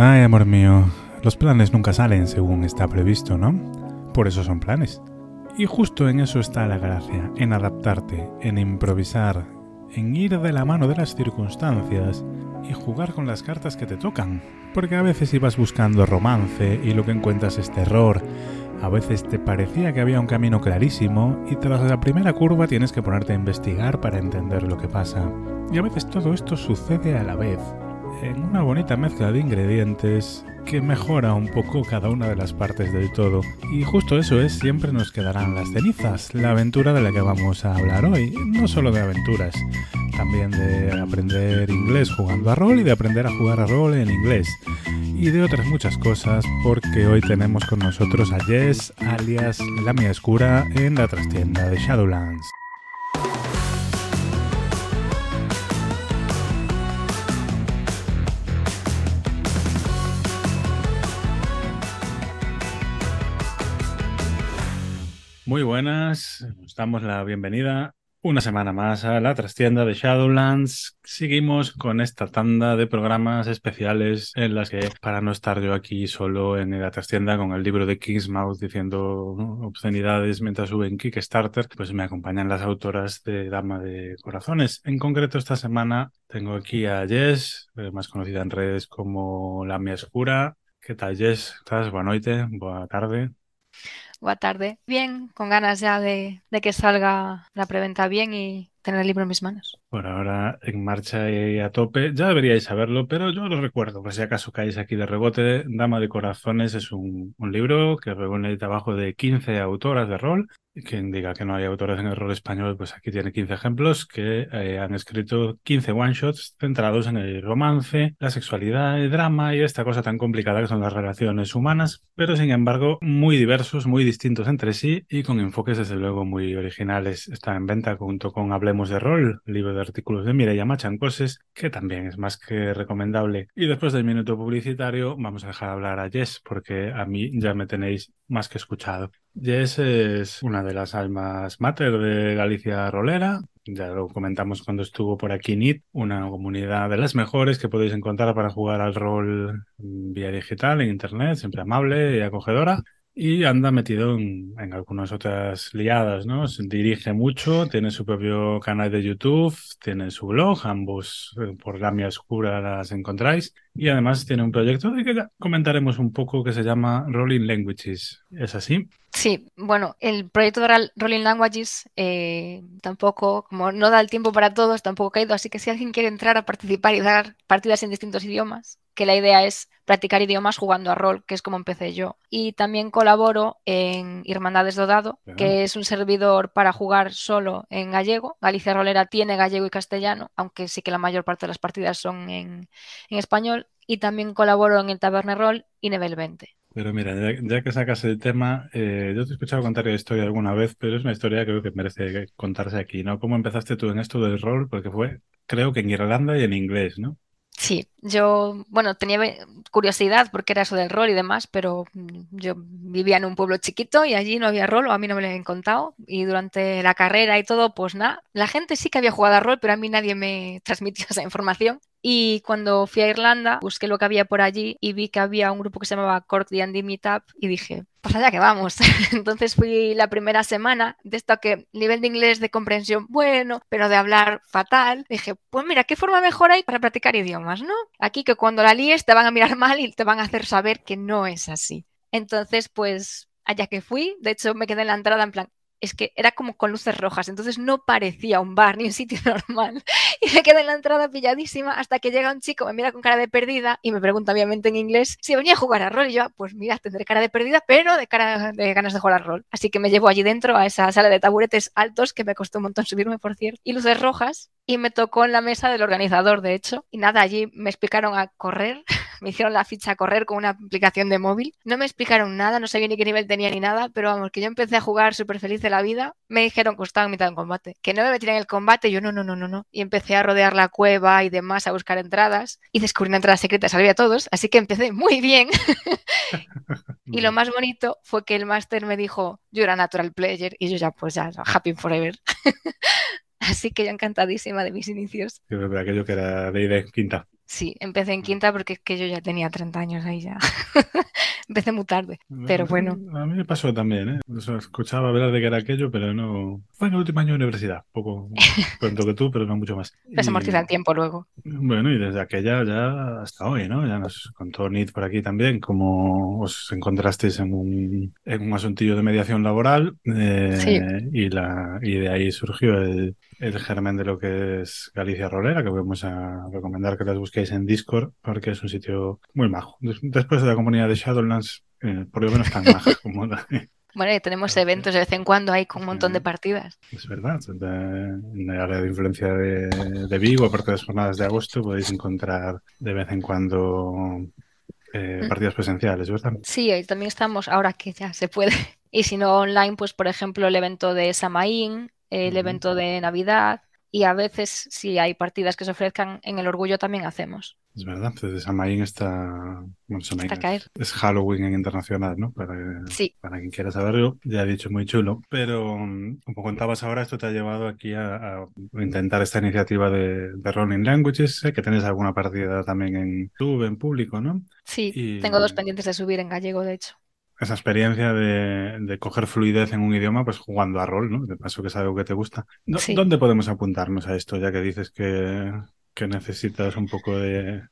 Ay, amor mío, los planes nunca salen según está previsto, ¿no? Por eso son planes. Y justo en eso está la gracia, en adaptarte, en improvisar, en ir de la mano de las circunstancias y jugar con las cartas que te tocan. Porque a veces ibas buscando romance y lo que encuentras es terror. A veces te parecía que había un camino clarísimo y tras la primera curva tienes que ponerte a investigar para entender lo que pasa. Y a veces todo esto sucede a la vez, en una bonita mezcla de ingredientes que mejora un poco cada una de las partes del todo. Y justo eso es, siempre nos quedarán las cenizas, la aventura de la que vamos a hablar hoy. No solo de aventuras, también de aprender inglés jugando a rol y de aprender a jugar a rol en inglés. Y de otras muchas cosas, porque hoy tenemos con nosotros a Jess, alias La Mía Escura, en la trastienda de Shadowlands. Muy buenas, os damos la bienvenida una semana más a la trastienda de Shadowlands. Seguimos con esta tanda de programas especiales en las que, para no estar yo aquí solo en la trastienda con el libro de Kingsmouth diciendo obscenidades mientras sube en Kickstarter, pues me acompañan las autoras de Dama de Corazones. En concreto, esta semana tengo aquí a Jess, eh, más conocida en redes como La Mía Escura. ¿Qué tal, Jess? ¿Estás? Buenas noches, buena tarde. Buenas tarde. Bien, con ganas ya de, que salga la preventa bien y tener el libro en mis manos. Por ahora en marcha y a tope. Ya deberíais saberlo, pero yo lo recuerdo, por si acaso caéis aquí de rebote. Dama de Corazones es un, un libro que reúne el trabajo de 15 autoras de rol quien diga que no hay autores en el rol español, pues aquí tiene 15 ejemplos que eh, han escrito 15 one-shots centrados en el romance, la sexualidad, el drama y esta cosa tan complicada que son las relaciones humanas, pero sin embargo muy diversos, muy distintos entre sí y con enfoques desde luego muy originales. Está en venta junto con Hablemos de Rol, libro de artículos de Mireia Machancoses, que también es más que recomendable. Y después del minuto publicitario vamos a dejar hablar a Jess porque a mí ya me tenéis más que escuchado. Jess es una de las almas mater de Galicia Rolera. Ya lo comentamos cuando estuvo por aquí NIT, una comunidad de las mejores que podéis encontrar para jugar al rol vía digital en internet, siempre amable y acogedora. Y anda metido en, algunas otras liadas, ¿no? Dirige mucho, tiene su propio canal de YouTube, tiene su blog, ambos eh, por la mía oscura las encontráis. Y además tiene un proyecto de que ya comentaremos un poco que se llama Rolling Languages. ¿Es así? Sí, bueno, el proyecto de Rolling Languages eh, tampoco, como no da el tiempo para todos, tampoco ha caído, así que si alguien quiere entrar a participar y dar partidas en distintos idiomas, que la idea es practicar idiomas jugando a rol, que es como empecé yo. Y también colaboro en Hermandades Dodado, que es un servidor para jugar solo en gallego. Galicia Rolera tiene gallego y castellano, aunque sí que la mayor parte de las partidas son en, en español. Y también colaboro en el Taberna Roll y Nivel 20. Pero mira, ya, que sacas el tema, eh, yo te he escuchado contar la historia alguna vez, pero es una historia que creo que merece contarse aquí, ¿no? ¿Cómo empezaste tú en esto del rol? Porque fue, creo que en Irlanda y en inglés, ¿no? Sí, yo, bueno, tenía curiosidad porque era eso del rol y demás, pero yo vivía en un pueblo chiquito y allí no había rol o a mí no me lo habían contado. Y durante la carrera y todo, pues nada, la gente sí que había jugado a rol, pero a mí nadie me transmitió esa información. Y cuando fui a Irlanda, busqué lo que había por allí y vi que había un grupo que se llamaba Cork D&D Meetup y dije, pues allá que vamos. Entonces fui la primera semana de esto que nivel de inglés de comprensión bueno, pero de hablar fatal. Dije, pues mira, ¿qué forma mejor hay para practicar idiomas, no? Aquí que cuando la líes te van a mirar mal y te van a hacer saber que no es así. Entonces, pues allá que fui, de hecho me quedé en la entrada en plan, es que era como con luces rojas, entonces no parecía un bar ni un sitio normal. Y me quedé en la entrada pilladísima hasta que llega un chico, me mira con cara de perdida y me pregunta obviamente en inglés si venía a jugar a rol. Y yo, pues mira, tendré cara de perdida, pero de cara de ganas de jugar a rol. Así que me llevo allí dentro a esa sala de taburetes altos que me costó un montón subirme, por cierto, y luces rojas. Y me tocó en la mesa del organizador, de hecho. Y nada, allí me explicaron a correr me hicieron la ficha a correr con una aplicación de móvil. No me explicaron nada, no sabía ni qué nivel tenía ni nada, pero vamos, que yo empecé a jugar súper feliz de la vida. Me dijeron que estaba en mitad de un combate, que no me metieran en el combate. Yo no, no, no, no, no. Y empecé a rodear la cueva y demás, a buscar entradas y descubrí una entrada secreta, salvé a todos, así que empecé muy bien. y lo más bonito fue que el máster me dijo, yo era natural player y yo ya, pues ya, happy forever. Así que yo encantadísima de mis inicios. Verdad, aquello que era de, de quinta. Sí, empecé en quinta porque es que yo ya tenía 30 años ahí ya. empecé muy tarde, pero bueno. A mí me pasó también, ¿eh? O sea, escuchaba hablar de que era aquello, pero no... Fue en el último año de universidad, poco pronto que tú, pero no mucho más. Pero se amortiza el tiempo luego. Bueno, y desde aquella ya hasta hoy, ¿no? Ya nos contó Nid por aquí también, como os encontrasteis en un, en un asuntillo de mediación laboral eh, Sí. y, la, y de ahí surgió el, el germen de lo que es Galicia Rolera, que vamos a recomendar que las busquéis en Discord, porque es un sitio muy majo. Des- Después de la comunidad de Shadowlands, eh, por lo menos tan maja como la, Bueno, y tenemos eventos de vez en cuando con un montón de Sí. partidas. Es verdad, de- en el área de influencia de, de Vigo, aparte de las jornadas de agosto, podéis encontrar de vez en cuando eh, Mm. partidas presenciales, ¿verdad? Sí, y también estamos, ahora que ya se puede. Y si no online, pues por ejemplo el evento de Samaín, el Ujú. evento de Navidad y a veces si hay partidas que se ofrezcan en el Orgullo también hacemos. Es verdad, desde Samaín está. Bueno, Samaín Hasta caer. es, es Halloween en internacional, ¿no? Para, Sí, para quien quiera saberlo, ya he dicho muy chulo. Pero mm, como contabas ahora, esto te ha llevado aquí a, a intentar esta iniciativa de, de Rolling Languages. Sé que tenéis alguna partida también en YouTube, en público, ¿no? sí, Y- tengo dos pendientes de subir en gallego, de hecho. Esa experiencia de, de coger fluidez en un idioma, pues jugando a rol, ¿no? De paso que es algo que te gusta. ¿Dó- Sí. ¿Dónde podemos apuntarnos a esto, ya que dices que, que necesitas un poco de,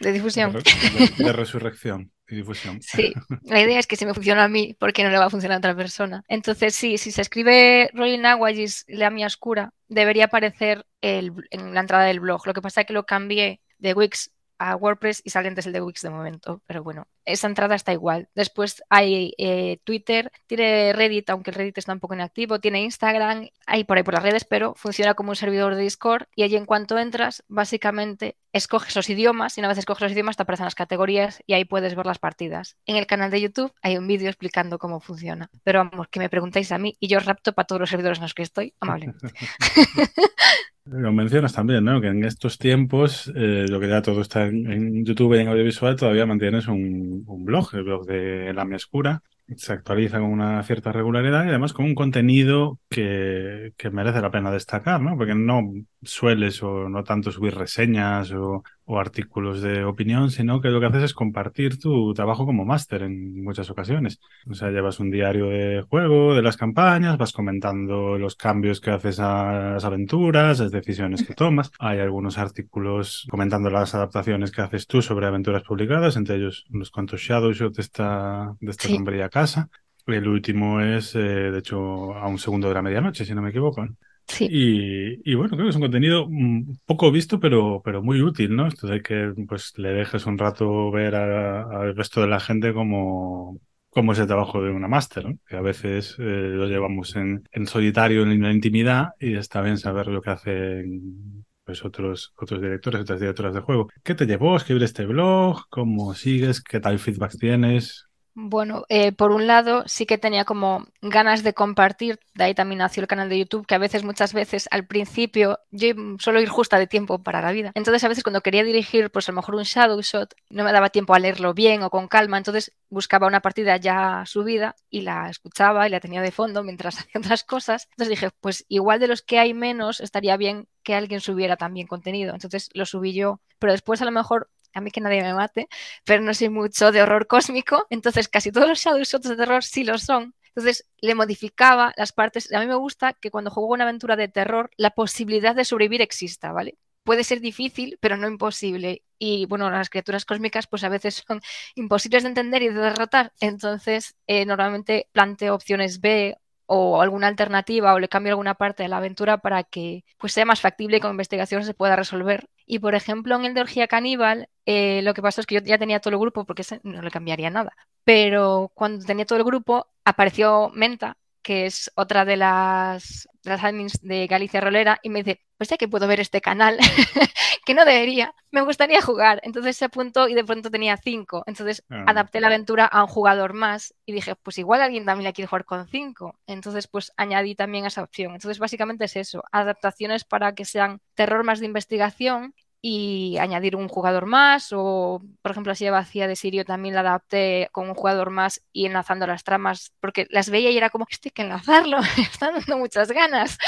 De difusión. de- de resurrección y difusión? Sí, la idea es que si me funciona a mí, ¿por qué no le va a funcionar a otra persona? Entonces, sí, si se escribe Rolling Languages la mía oscura, debería aparecer el- en la entrada del blog. Lo que pasa es que lo cambié de Wix a WordPress y sale antes el de Wix de momento, pero bueno, esa entrada está igual. Después hay eh, Twitter, tiene Reddit, aunque el Reddit está un poco inactivo, tiene Instagram, hay por ahí por las redes, pero funciona como un servidor de Discord y allí en cuanto entras, básicamente escoges los idiomas y una vez escoges los idiomas te aparecen las categorías y ahí puedes ver las partidas. En el canal de YouTube hay un vídeo explicando cómo funciona, pero vamos, que me preguntáis a mí y yo rapto para todos los servidores en los que estoy, amablemente. Lo mencionas también, ¿no? Que en estos tiempos, eh, lo que ya todo está en, YouTube y en audiovisual, todavía mantienes un, blog, el blog de La Mia Oscura. Se actualiza con una cierta regularidad y además con un contenido que, que merece la pena destacar, ¿no? Porque no sueles o no tanto subir reseñas o, o artículos de opinión, sino que lo que haces es compartir tu trabajo como máster en muchas ocasiones. O sea, llevas un diario de juego, de las campañas, vas comentando los cambios que haces a las aventuras, las decisiones que tomas. Hay algunos artículos comentando las adaptaciones que haces tú sobre aventuras publicadas, entre ellos unos cuantos shadowshot de esta, de esta Sí. sombría casa. El último es, eh, de hecho, a un segundo de la medianoche, si no me equivoco. Sí, Y, bueno, creo que es un contenido mm, poco visto, pero, pero muy útil, ¿no? Esto de que pues le dejes un rato ver al resto de la gente cómo, cómo es el trabajo de una máster, ¿no? Que a veces eh, lo llevamos en, en solitario, en la intimidad, y está bien saber lo que hacen pues otros, otros directores, otras directoras de juego. ¿Qué te llevó a escribir este blog? ¿Cómo sigues? ¿Qué tal feedback tienes? Bueno, eh, por un lado sí que tenía como ganas de compartir, de ahí también nació el canal de YouTube, que a veces, muchas veces, al principio, yo suelo ir justa de tiempo para la vida. Entonces, a veces cuando quería dirigir, pues a lo mejor un shadow shot, no me daba tiempo a leerlo bien o con calma, entonces buscaba una partida ya subida y la escuchaba y la tenía de fondo mientras hacía otras cosas. Entonces dije, pues igual de los que hay menos, estaría bien que alguien subiera también contenido. Entonces lo subí yo, pero después a lo mejor a mí que nadie me mate, pero no soy mucho de horror cósmico, entonces casi todos los shadow shots de terror sí lo son. Entonces le modificaba las partes. A mí me gusta que cuando juego una aventura de terror, la posibilidad de sobrevivir exista, ¿vale? Puede ser difícil, pero no imposible. Y bueno, las criaturas cósmicas pues a veces son imposibles de entender y de derrotar. Entonces, eh, normalmente planteo opciones B o alguna alternativa o le cambio alguna parte de la aventura para que pues sea más factible y con investigación se pueda resolver. Y por ejemplo, en el de Orgía Caníbal, eh, lo que pasó es que yo ya tenía todo el grupo porque ese no le cambiaría nada. Pero cuando tenía todo el grupo, apareció Menta, que es otra de las, de las admins de Galicia Rolera, y me dice, pues ya que puedo ver este canal, que no debería, me gustaría jugar. Entonces se apuntó y de pronto tenía cinco. Entonces Ah. adapté la aventura a un jugador más y dije, pues igual alguien también la quiere jugar con cinco. Entonces pues añadí también esa opción. Entonces básicamente es eso, adaptaciones para que sean terror más de investigación y añadir un jugador más o por ejemplo así vacía de Sirio también la adapté con un jugador más y enlazando las tramas porque las veía y era como esto hay que enlazarlo están dando muchas ganas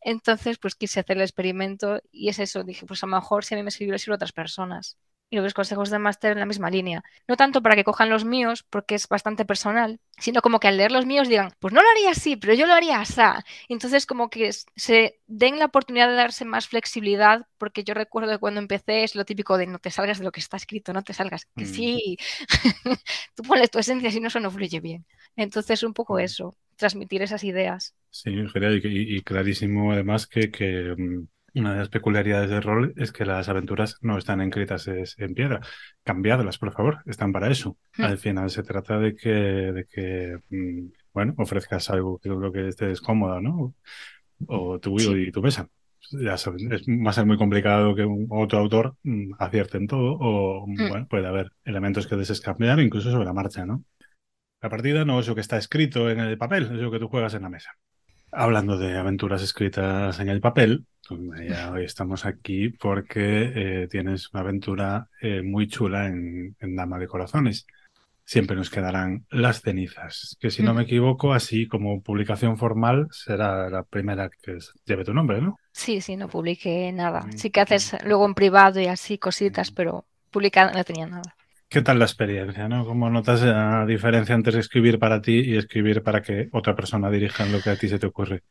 entonces pues quise hacer el experimento y es eso dije pues a lo mejor si a mí me sirvió sirve a otras personas y los consejos de máster en la misma línea. No tanto para que cojan los míos, porque es bastante personal, sino como que al leer los míos digan, pues no lo haría así, pero yo lo haría así. Entonces como que se den la oportunidad de darse más flexibilidad, porque yo recuerdo que cuando empecé es lo típico de no te salgas de lo que está escrito, no te salgas, que mm. sí, tú pones tu esencia, si no eso no fluye bien. Entonces un poco mm. eso, transmitir esas ideas. Sí, y, clarísimo además que, que mm, una de las peculiaridades del rol es que las aventuras no están escritas en piedra. Cambiadlas, por favor, están para eso. Hmm. Al final se trata de que, de que mm, bueno, ofrezcas algo que creo que estés cómoda, ¿no? O tu y tu mesa. Ya sabes, es, va a ser muy complicado que un otro autor mm, acierte en todo, o hmm. bueno, puede haber elementos que desees cambiar, incluso sobre la marcha, ¿no? La partida no es lo que está escrito en el papel, es lo que tú juegas en la mesa. Hablando de aventuras escritas en el papel, ya hoy estamos aquí porque eh, tienes una aventura eh, muy chula en, Dama de Corazones. Siempre nos quedarán las cenizas, que si no me equivoco, así como publicación formal, será la primera que lleve tu nombre, ¿no? Sí, sí, no publiqué nada. Sí que haces luego en privado y así cositas, pero publicada no tenía nada. ¿Qué tal la experiencia? ¿no? ¿Cómo notas la diferencia entre escribir para ti y escribir para que otra persona dirija en lo que a ti se te ocurre?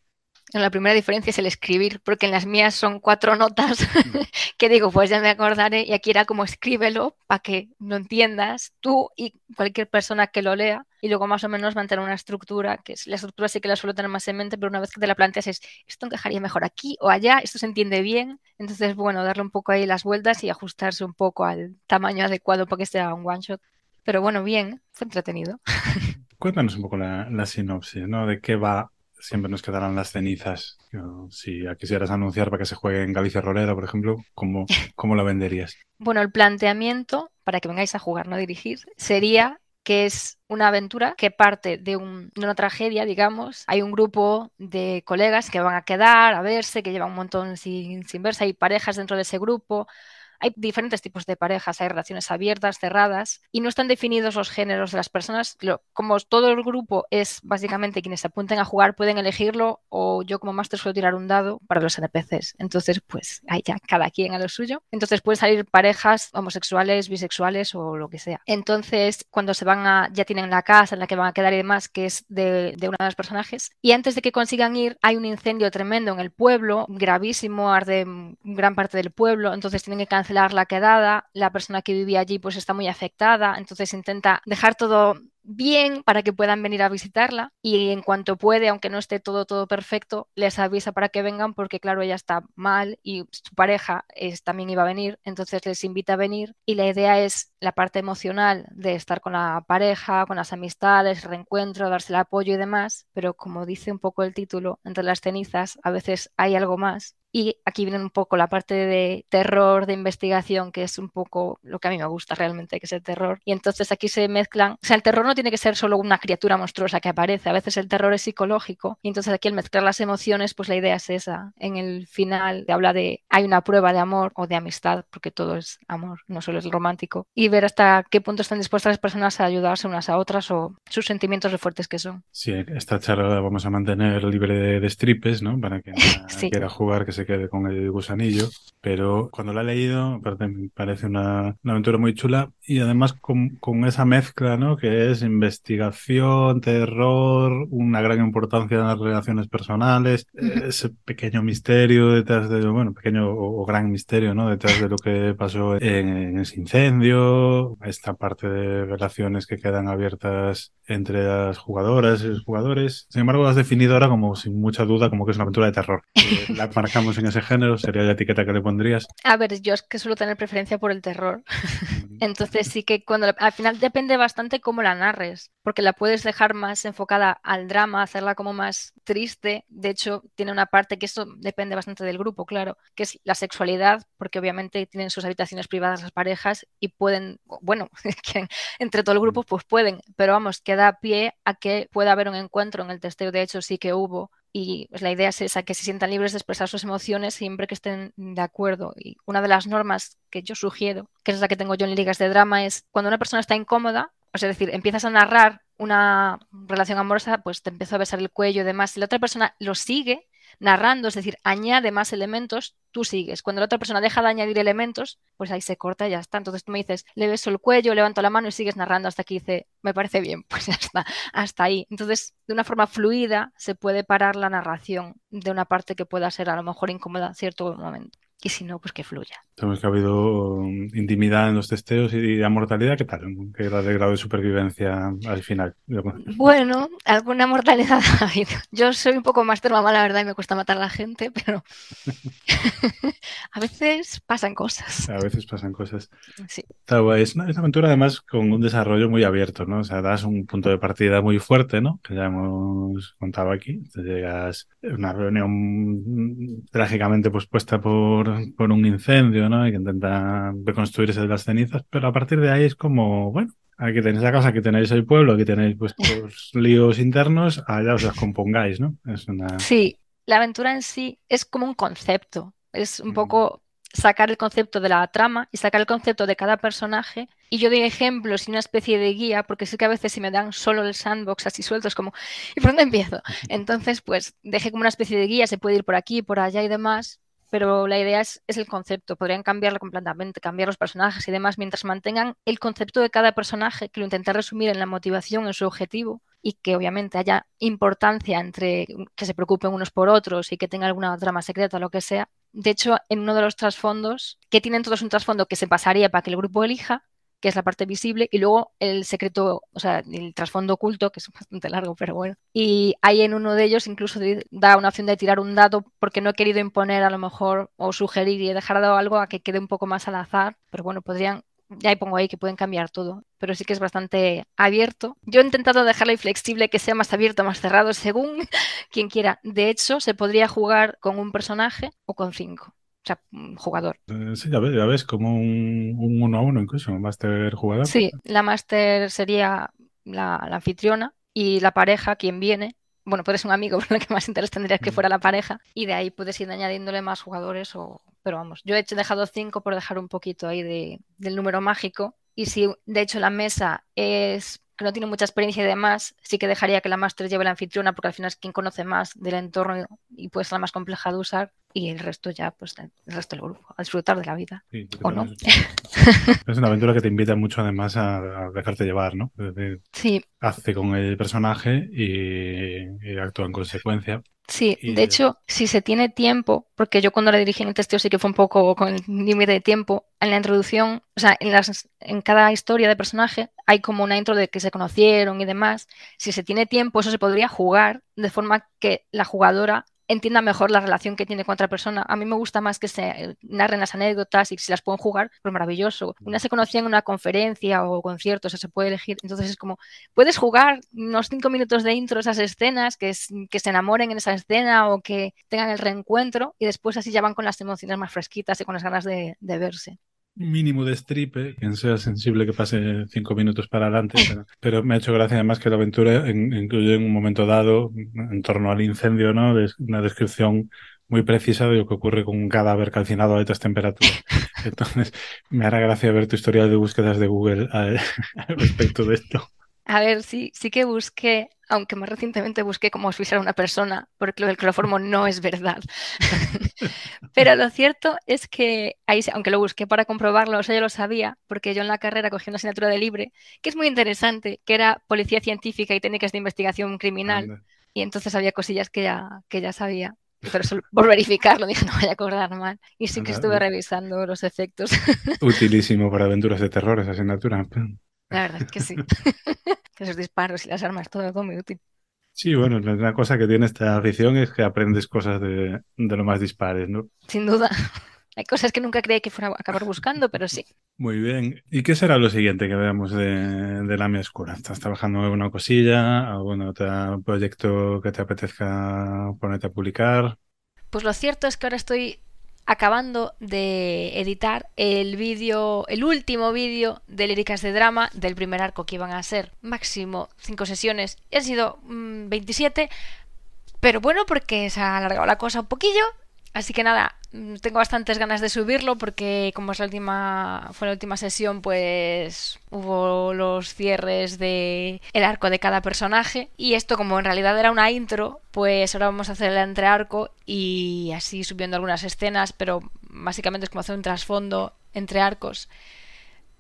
La primera diferencia es el escribir, porque en las mías son cuatro notas que digo, pues ya me acordaré y aquí era como escríbelo para que lo entiendas tú y cualquier persona que lo lea y luego más o menos mantener una estructura, que es la estructura sí que la suelo tener más en mente, pero una vez que te la planteas es, esto encajaría mejor aquí o allá, esto se entiende bien, entonces bueno, darle un poco ahí las vueltas y ajustarse un poco al tamaño adecuado para que sea un one shot. Pero bueno, bien, fue entretenido. Cuéntanos un poco la, la sinopsis, ¿no? De qué va siempre nos quedarán las cenizas. Si quisieras anunciar para que se juegue en Galicia Rolera, por ejemplo, ¿cómo, ¿cómo lo venderías? Bueno, el planteamiento, para que vengáis a jugar, no dirigir, sería que es una aventura que parte de, una tragedia, digamos. Hay un grupo de colegas que van a quedar a verse, que llevan un montón sin, sin verse, hay parejas dentro de ese grupo, hay diferentes tipos de parejas, hay relaciones abiertas, cerradas, y no están definidos los géneros de las personas. Como todo el grupo es básicamente quienes se apunten a jugar, pueden elegirlo, o yo como máster suelo tirar un dado para los NPCs. Entonces, pues ahí ya cada quien a lo suyo. Entonces pueden salir parejas homosexuales, bisexuales o lo que sea. Entonces, cuando se van a, ya tienen la casa en la que van a quedar y demás, que es de, de uno de los personajes, y antes de que consigan ir, hay un incendio tremendo en el pueblo, gravísimo, arde gran parte del pueblo, entonces tienen que cancelar la quedada, la persona que vivía allí pues está muy afectada, entonces intenta dejar todo bien para que puedan venir a visitarla y en cuanto puede, aunque no esté todo todo perfecto, les avisa para que vengan porque claro, ella está mal y su pareja es, también iba a venir, entonces les invita a venir y la idea es la parte emocional de estar con la pareja, con las amistades, reencuentro, darse el apoyo y demás, pero como dice un poco el título, entre las cenizas a veces hay algo más y aquí viene un poco la parte de terror, de investigación, que es un poco lo que a mí me gusta realmente, que es el terror. Y entonces aquí se mezclan, o sea, el terror no tiene que ser solo una criatura monstruosa que aparece, a veces el terror es psicológico. Y entonces aquí al mezclar las emociones, pues la idea es esa. En el final te habla de hay una prueba de amor o de amistad, porque todo es amor, no solo es romántico. Y ver hasta qué punto están dispuestas las personas a ayudarse unas a otras o sus sentimientos de fuertes que son. Sí, esta charla la vamos a mantener libre de, de stripes, ¿no? Para que quiera jugar, que se quede con el gusanillo, pero cuando la he leído me parece una, aventura muy chula y además con, esa mezcla, ¿no? Que es investigación, terror, una gran importancia en las relaciones personales, ese pequeño misterio detrás de, bueno, pequeño o, gran misterio, ¿no? Detrás de lo que pasó en, ese incendio, esta parte de relaciones que quedan abiertas entre las jugadoras y los jugadores. Sin embargo, has definido ahora como sin mucha duda como que es una aventura de terror. Eh, la marcamos en ese género, sería la etiqueta que le pondrías. A ver, yo es que suelo tener preferencia por el terror. Entonces sí que cuando al final depende bastante cómo la narres, porque la puedes dejar más enfocada al drama, hacerla como más triste. De hecho, tiene una parte que eso depende bastante del grupo, claro, que es la sexualidad, porque obviamente tienen sus habitaciones privadas las parejas y pueden, bueno, entre todo el grupo pues pueden, pero vamos, que da pie a que pueda haber un encuentro en el testeo. De hecho, sí que hubo y pues, la idea es esa, que se sientan libres de expresar sus emociones siempre que estén de acuerdo. Y una de las normas que yo sugiero, que es la que tengo yo en ligas de drama, es cuando una persona está incómoda, es decir, empiezas a narrar una relación amorosa, pues te empieza a besar el cuello y demás, si la otra persona lo sigue, narrando, es decir, añade más elementos, tú sigues. Cuando la otra persona deja de añadir elementos, pues ahí se corta y ya está. Entonces tú me dices, le beso el cuello, levanto la mano y sigues narrando hasta que dice, me parece bien, pues ya está, hasta ahí. Entonces, de una forma fluida se puede parar la narración de una parte que pueda ser a lo mejor incómoda en cierto momento y si no, pues que fluya. Sabemos que ha habido um, intimidad en los testeos y la mortalidad, ¿qué tal? ¿Qué grado de grado de supervivencia al final? Bueno, alguna mortalidad ha habido. Yo soy un poco más mamá, la verdad, y me cuesta matar a la gente, pero a veces pasan cosas. A veces pasan cosas. Sí. Es una, aventura además con un desarrollo muy abierto, ¿no? O sea, das un punto de partida muy fuerte, ¿no? Que ya hemos contado aquí. Te llegas a una reunión trágicamente pues puesta por por, un incendio, ¿no? Y que intenta reconstruirse de las cenizas, pero a partir de ahí es como, bueno, aquí tenéis la casa, aquí tenéis el pueblo, aquí tenéis vuestros líos internos, allá os las compongáis, ¿no? Es una... Sí, la aventura en sí es como un concepto, es un poco sacar el concepto de la trama y sacar el concepto de cada personaje. Y yo doy ejemplos y una especie de guía, porque sé que a veces si me dan solo el sandbox así suelto, es como, ¿y por dónde empiezo? Entonces, pues dejé como una especie de guía, se puede ir por aquí, por allá y demás, pero la idea es, el concepto. Podrían cambiarlo completamente, cambiar los personajes y demás, mientras mantengan el concepto de cada personaje, que lo intenté resumir en la motivación, en su objetivo, y que obviamente haya importancia entre que se preocupen unos por otros y que tenga alguna trama secreta o lo que sea. De hecho, en uno de los trasfondos, que tienen todos un trasfondo que se pasaría para que el grupo elija, que es la parte visible, y luego el secreto, o sea, el trasfondo oculto, que es bastante largo, pero bueno. Y ahí en uno de ellos incluso da una opción de tirar un dado porque no he querido imponer a lo mejor o sugerir y he dejado algo a que quede un poco más al azar, pero bueno, podrían ya pongo ahí que pueden cambiar todo, pero sí que es bastante abierto. Yo he intentado dejarlo flexible, que sea más abierto, más cerrado, según quien quiera. De hecho, se podría jugar con un personaje o con cinco o sea, jugador. Eh, sí, ya ves, ya ves, como un, uno a uno incluso, un máster jugador. Sí, la máster sería la, anfitriona y la pareja, quien viene. Bueno, puedes ser un amigo, pero lo que más interés tendría que mm. fuera la pareja. Y de ahí puedes ir añadiéndole más jugadores o... Pero vamos, yo he dejado cinco por dejar un poquito ahí de, del número mágico. Y si de hecho la mesa es que no tiene mucha experiencia y demás, sí que dejaría que la máster lleve la anfitriona porque al final es quien conoce más del entorno y puede ser la más compleja de usar y el resto ya, pues el resto del grupo, a disfrutar de la vida. ¿O no? Es una aventura que te invita mucho además a, dejarte llevar, ¿no? sí. Hace con el personaje y actúa en consecuencia. Sí, de hecho, si se tiene tiempo, porque yo cuando la dirigí en el testeo sí que fue un poco con el límite de tiempo, en la introducción, o sea, en, las, en cada historia de personaje hay como una intro de que se conocieron y demás. Si se tiene tiempo, eso se podría jugar de forma que la jugadora entienda mejor la relación que tiene con otra persona. A mí me gusta más que se narren las anécdotas y si las pueden jugar, pues maravilloso. Una se conocía en una conferencia o concierto, o sea, se puede elegir. Entonces es como, puedes jugar unos cinco minutos de intro esas escenas, que, que se enamoren en esa escena o que tengan el reencuentro y después así ya van con las emociones más fresquitas y con las ganas de verse mínimo de stripe, quien sea sensible que pase cinco minutos para adelante, pero, me ha hecho gracia además que la aventura incluye en un momento dado, en torno al incendio, ¿no? una descripción muy precisa de lo que ocurre con un cadáver calcinado a altas temperaturas. Entonces, me hará gracia ver tu historial de búsquedas de Google al respecto de esto. A ver, sí, sí que busqué, aunque más recientemente busqué cómo asfixiar a una persona, porque lo del cloroformo no es verdad. Pero lo cierto es que, ahí, aunque lo busqué para comprobarlo, o sea, yo lo sabía, porque yo en la carrera cogí una asignatura de libre, que es muy interesante, que era Policía Científica y Técnicas de Investigación Criminal. Y entonces había cosillas que ya, que ya sabía. Pero solo por verificarlo, dije, no vaya a acordar mal. Y sí que estuve revisando los efectos. Utilísimo para aventuras de terror esa asignatura. La verdad es que sí. Esos disparos y las armas, todo, todo muy útil. Sí, bueno, una cosa que tiene esta afición es que aprendes cosas de, lo más dispares, ¿no? Sin duda. Hay cosas que nunca creí que fuera a acabar buscando, pero sí. Muy bien. ¿Y qué será lo siguiente que veamos de, de la Mia Oscura? ¿Estás trabajando en alguna cosilla? ¿Algún otro proyecto que te apetezca ponerte a publicar? Pues lo cierto es que ahora estoy acabando de editar el vídeo, el último vídeo de líricas de drama del primer arco que iban a ser. Máximo 5 sesiones. Y han sido 27, mm, pero bueno, porque se ha alargado la cosa un poquillo. Así que nada, tengo bastantes ganas de subirlo porque como es la última fue la última sesión, pues hubo los cierres de el arco de cada personaje y esto como en realidad era una intro, pues ahora vamos a hacer el entrearco y así subiendo algunas escenas, pero básicamente es como hacer un trasfondo entre arcos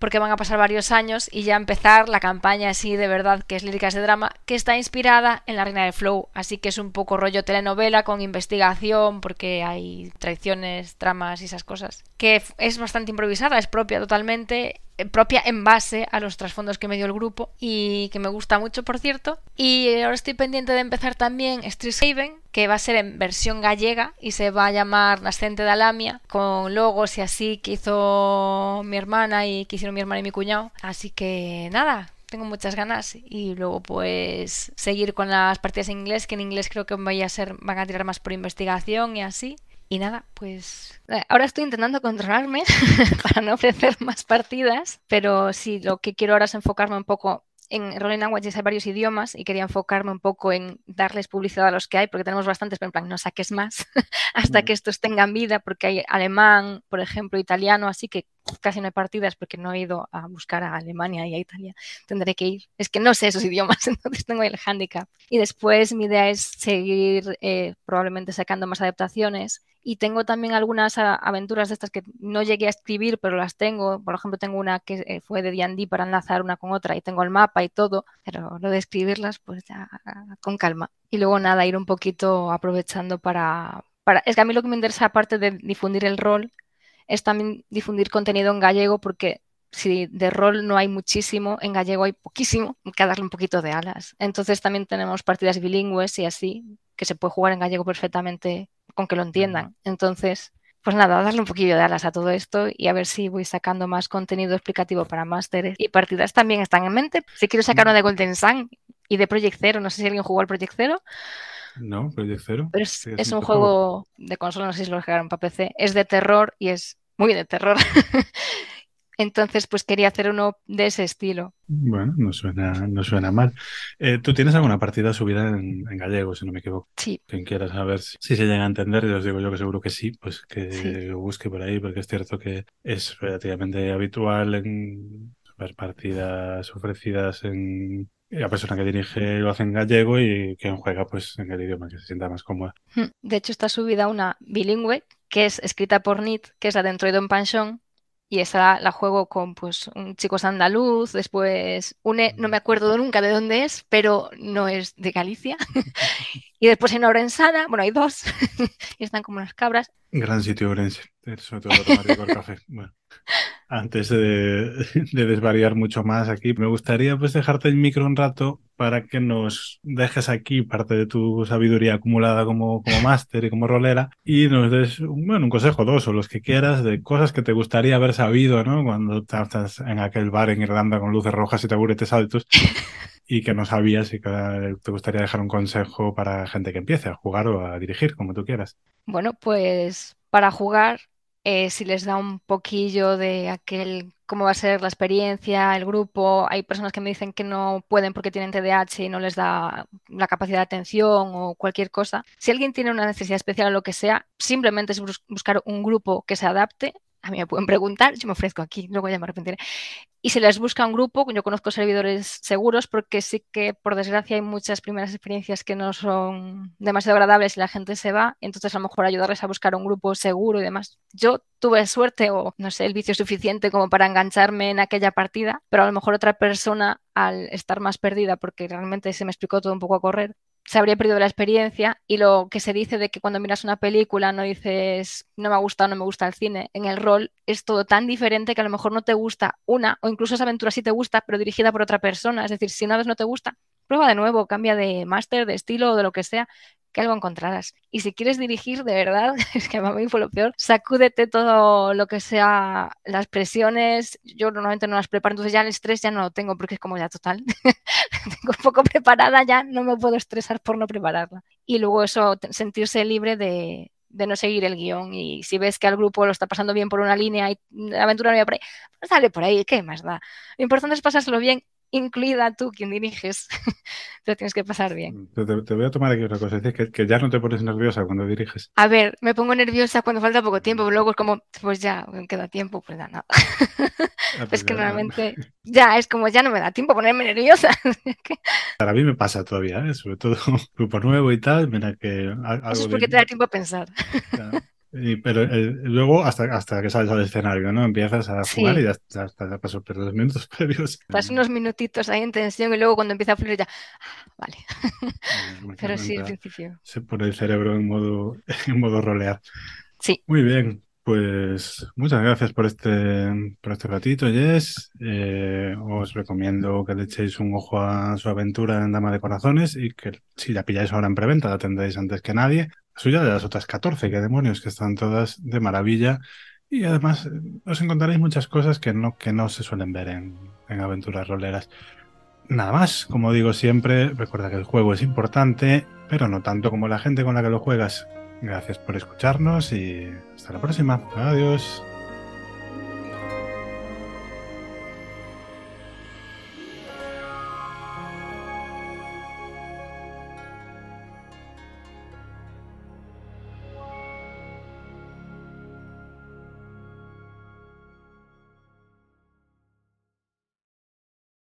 porque van a pasar varios años y ya empezar la campaña así de verdad que es líricas de drama, que está inspirada en La Reina del Flow, así que es un poco rollo telenovela con investigación, porque hay traiciones, tramas y esas cosas, que es bastante improvisada, es propia totalmente propia en base a los trasfondos que me dio el grupo y que me gusta mucho, por cierto. Y ahora estoy pendiente de empezar también Street Haven, que va a ser en versión gallega y se va a llamar Nascente de Alamia, con logos y así que hizo mi hermana y que hicieron mi hermana y mi cuñado. Así que nada, tengo muchas ganas y luego pues seguir con las partidas en inglés que en inglés creo que a ser van a tirar más por investigación y así y nada, pues eh, ahora estoy intentando controlarme para no ofrecer más partidas, pero sí, lo que quiero ahora es enfocarme un poco en Rolling Languages hay varios idiomas y quería enfocarme un poco en darles publicidad a los que hay, porque tenemos bastantes, pero en plan, no saques más hasta que estos tengan vida, porque hay alemán, por ejemplo, italiano, así que casi no hay partidas porque no he ido a buscar a Alemania y a Italia. Tendré que ir. Es que no sé esos idiomas, entonces tengo el handicap. Y después mi idea es seguir eh, probablemente sacando más adaptaciones. Y tengo también algunas aventuras de estas que no llegué a escribir, pero las tengo. Por ejemplo, tengo una que eh, fue de D&D para enlazar una con otra y tengo el mapa y todo, pero lo de escribirlas, pues ya con calma. Y luego nada, ir un poquito aprovechando para, para... Es que a mí lo que me interesa, aparte de difundir el rol, es también difundir contenido en gallego porque si de rol no hay muchísimo, en gallego hay poquísimo, hay que darle un poquito de alas. Entonces también tenemos partidas bilingües y así, que se puede jugar en gallego perfectamente con que lo entiendan. Entonces, pues nada, darle un poquillo de alas a todo esto y a ver si voy sacando más contenido explicativo para másteres y partidas también están en mente. Si quiero sacar una de Golden Sun y de Project Zero, no sé si alguien jugó al Project Zero. No, Project Zero. Pero es, un juego de consola, no sé si lo jugaron para PC. Es de terror y es muy de terror. Entonces, pues quería hacer uno de ese estilo. Bueno, no suena, no suena mal. Eh, ¿Tú tienes alguna partida subida en, gallego, si no me equivoco? Sí. Quien quiera saber si, se llega a entender, y os digo yo que seguro que sí, pues que busque por ahí, porque es cierto que es relativamente habitual en ver partidas ofrecidas en la persona que dirige lo hace en gallego y quien juega pues en el idioma que se sienta más cómoda. Hmm. De hecho está subida una bilingüe que es escrita por Nit, que es la de Entroido en Panchón y esa la juego con pues un chico andaluz, después no me acuerdo nunca de dónde es, pero no es de Galicia. y después una Orensana, bueno, hay dos, y están como unas cabras. Gran sitio Orense, sobre todo tomar el café. Bueno antes de, desvariar mucho más aquí, me gustaría pues dejarte el micro un rato para que nos dejes aquí parte de tu sabiduría acumulada como, como máster y como rolera y nos des bueno, un consejo, dos o los que quieras, de cosas que te gustaría haber sabido ¿no? cuando estás en aquel bar en Irlanda con luces rojas y taburetes altos y que no sabías que te gustaría dejar un consejo para gente que empiece a jugar o a dirigir, como tú quieras. Bueno, pues para jugar eh, si les da un poquillo de aquel cómo va a ser la experiencia, el grupo. Hay personas que me dicen que no pueden porque tienen TDAH y no les da la capacidad de atención o cualquier cosa. Si alguien tiene una necesidad especial o lo que sea, simplemente es buscar un grupo que se adapte a mí me pueden preguntar, yo me ofrezco aquí, luego ya me arrepentiré. Y se les busca un grupo, yo conozco servidores seguros porque sí que por desgracia hay muchas primeras experiencias que no son demasiado agradables y la gente se va, entonces a lo mejor ayudarles a buscar un grupo seguro y demás. Yo tuve suerte o no sé, el vicio suficiente como para engancharme en aquella partida, pero a lo mejor otra persona al estar más perdida porque realmente se me explicó todo un poco a correr, se habría perdido la experiencia y lo que se dice de que cuando miras una película no dices no me ha gustado, no me gusta el cine, en el rol es todo tan diferente que a lo mejor no te gusta una o incluso esa aventura sí te gusta pero dirigida por otra persona, es decir, si una vez no te gusta, prueba de nuevo, cambia de máster, de estilo o de lo que sea, que algo encontrarás. Y si quieres dirigir de verdad, es que a mí fue lo peor, sacúdete todo lo que sea las presiones. Yo normalmente no las preparo, entonces ya el estrés ya no lo tengo porque es como ya total. tengo un poco preparada ya, no me puedo estresar por no prepararla. Y luego eso, sentirse libre de, no seguir el guion y si ves que al grupo lo está pasando bien por una línea y la aventura no va por ahí, pues dale por ahí, ¿qué más da? Lo importante es pasárselo bien incluida tú quien diriges, te tienes que pasar bien. Te, te, voy a tomar aquí otra cosa, es que, que, ya no te pones nerviosa cuando diriges. A ver, me pongo nerviosa cuando falta poco tiempo, pero luego es como, pues ya, queda tiempo, pues ya nada. Ah, pues es que normalmente ya es como, ya no me da tiempo ponerme nerviosa. Para mí me pasa todavía, ¿eh? sobre todo grupo nuevo y tal, mira que... Algo Eso es porque te da tiempo a pensar. Pero eh, luego hasta, hasta que sales al escenario, ¿no? Empiezas a jugar y ya, ya, ya pasó, pero los minutos previos. Estás unos minutitos ahí en tensión y luego cuando empieza a fluir ya, ah, vale. pero sí, al principio. Se pone el cerebro en modo, en modo rolear. Sí. Muy bien. Pues muchas gracias por este, por este ratito, Jess. Eh, os recomiendo que le echéis un ojo a su aventura en Dama de Corazones y que si la pilláis ahora en preventa la tendréis antes que nadie suya de las otras 14, que demonios, que están todas de maravilla. Y además eh, os encontraréis muchas cosas que no, que no se suelen ver en, en aventuras roleras. Nada más, como digo siempre, recuerda que el juego es importante, pero no tanto como la gente con la que lo juegas. Gracias por escucharnos y hasta la próxima. Adiós.